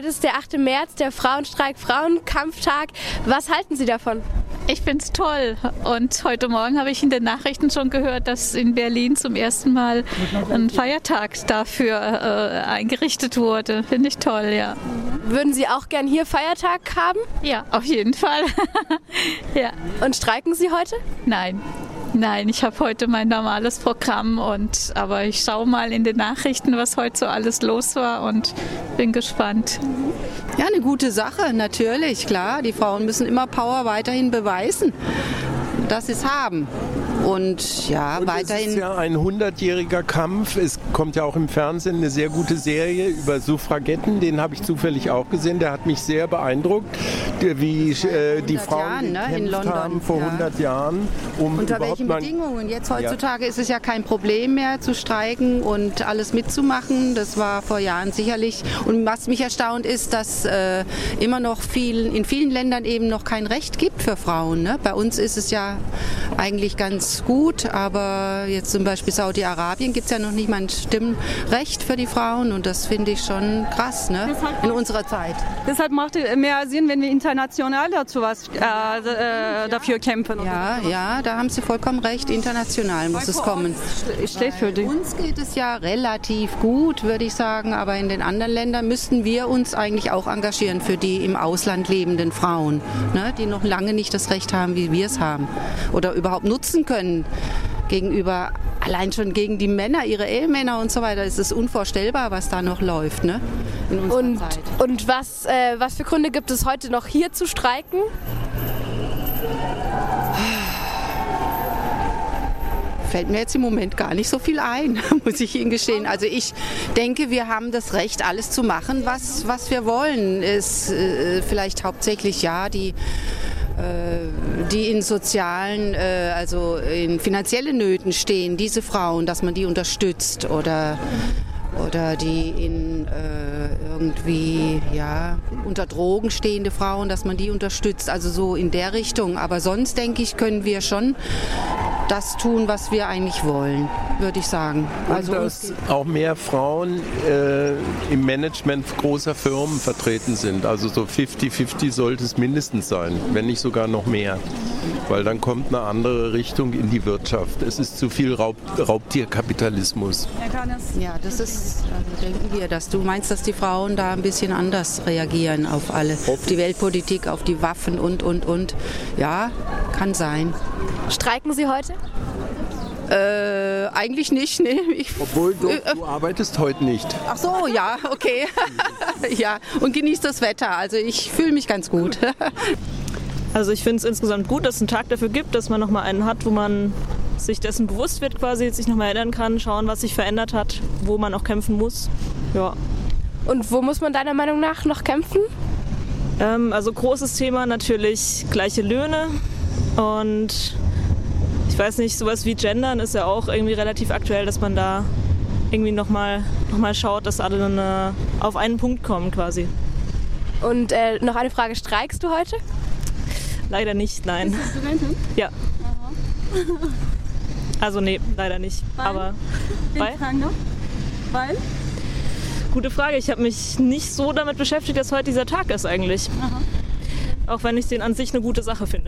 Heute ist der 8. März, der Frauenstreik, Frauenkampftag. Was halten Sie davon? Ich finde es toll. Und heute Morgen habe ich in den Nachrichten schon gehört, dass in Berlin zum ersten Mal ein Feiertag dafür äh, eingerichtet wurde. Finde ich toll, ja. Würden Sie auch gern hier Feiertag haben? Ja, auf jeden Fall. ja. Und streiken Sie heute? Nein. Nein, ich habe heute mein normales Programm und aber ich schaue mal in den Nachrichten, was heute so alles los war und bin gespannt. Ja, eine gute Sache, natürlich, klar. Die Frauen müssen immer Power weiterhin beweisen, dass sie es haben. Und ja, Und weiterhin. Es ist ja ein hundertjähriger Kampf. Es kommt ja auch im Fernsehen eine sehr gute Serie über Suffragetten. Den habe ich zufällig auch gesehen. Der hat mich sehr beeindruckt, wie äh, die 100 Frauen Jahren, ne, in London, haben vor ja. 100 Jahren, um Unter welchen Bedingungen? Jetzt heutzutage ist es ja kein Problem mehr zu streiken und alles mitzumachen. Das war vor Jahren sicherlich. Und was mich erstaunt ist, dass äh, immer noch vielen, in vielen Ländern eben noch kein Recht gibt für Frauen. Ne? Bei uns ist es ja eigentlich ganz gut, aber jetzt zum Beispiel Saudi-Arabien gibt es ja noch nicht mal ein Stimmrecht für die Frauen und das finde ich schon krass ne? in unserer Zeit. Deshalb macht es mehr Sinn, wenn wir international dazu was, äh, äh, dafür kämpfen. Ja, ja, da haben Sie vollkommen recht. International muss es kommen. Steht für die. Uns geht es ja relativ gut, würde ich sagen, aber in den anderen Ländern müssten wir uns eigentlich auch engagieren für die im Ausland lebenden Frauen, ne, die noch lange nicht das Recht haben, wie wir es haben oder überhaupt nutzen können gegenüber allein schon gegen die Männer, ihre Ehemänner und so weiter. Es ist unvorstellbar, was da noch läuft, ne? Und, Zeit. und was, äh, was für Gründe gibt es heute noch hier zu streiken? Fällt mir jetzt im Moment gar nicht so viel ein, muss ich Ihnen gestehen. Also ich denke, wir haben das Recht, alles zu machen, was, was wir wollen. Ist äh, vielleicht hauptsächlich ja die die in sozialen, äh, also in finanziellen Nöten stehen, diese Frauen, dass man die unterstützt oder oder die in äh, irgendwie ja unter Drogen stehende Frauen, dass man die unterstützt, also so in der Richtung. Aber sonst denke ich, können wir schon das tun, was wir eigentlich wollen, würde ich sagen. Also Also dass auch mehr Frauen äh, im Management großer Firmen vertreten sind. Also so 50-50 sollte es mindestens sein, wenn nicht sogar noch mehr. Weil dann kommt eine andere Richtung in die Wirtschaft. Es ist zu viel Raub Raubtierkapitalismus. ja, das ist, also denken wir, dass du meinst, dass die Frauen da ein bisschen anders reagieren auf alle, auf die Weltpolitik, auf die Waffen und und und. Ja, kann sein. Streiken Sie heute? Äh, eigentlich nicht, nee. Ich, Obwohl du, du arbeitest heute nicht. ach so, ja, okay. ja, und genießt das Wetter. Also ich fühle mich ganz gut. Also ich finde es insgesamt gut, dass es einen Tag dafür gibt, dass man nochmal einen hat, wo man sich dessen bewusst wird quasi, sich nochmal erinnern kann, schauen, was sich verändert hat, wo man auch kämpfen muss. Ja. Und wo muss man deiner Meinung nach noch kämpfen? Ähm, also großes Thema natürlich gleiche Löhne und weiß nicht, sowas wie Gendern ist ja auch irgendwie relativ aktuell, dass man da irgendwie nochmal noch mal schaut, dass alle dann, äh, auf einen Punkt kommen quasi. Und äh, noch eine Frage, streikst du heute? Leider nicht, nein. Bist du Studentin? Ja. Also nee, leider nicht. Weil? Aber Den Weil? Fragen noch? Weil? gute Frage. Ich habe mich nicht so damit beschäftigt, dass heute dieser Tag ist eigentlich. Auch wenn ich den an sich eine gute Sache finde.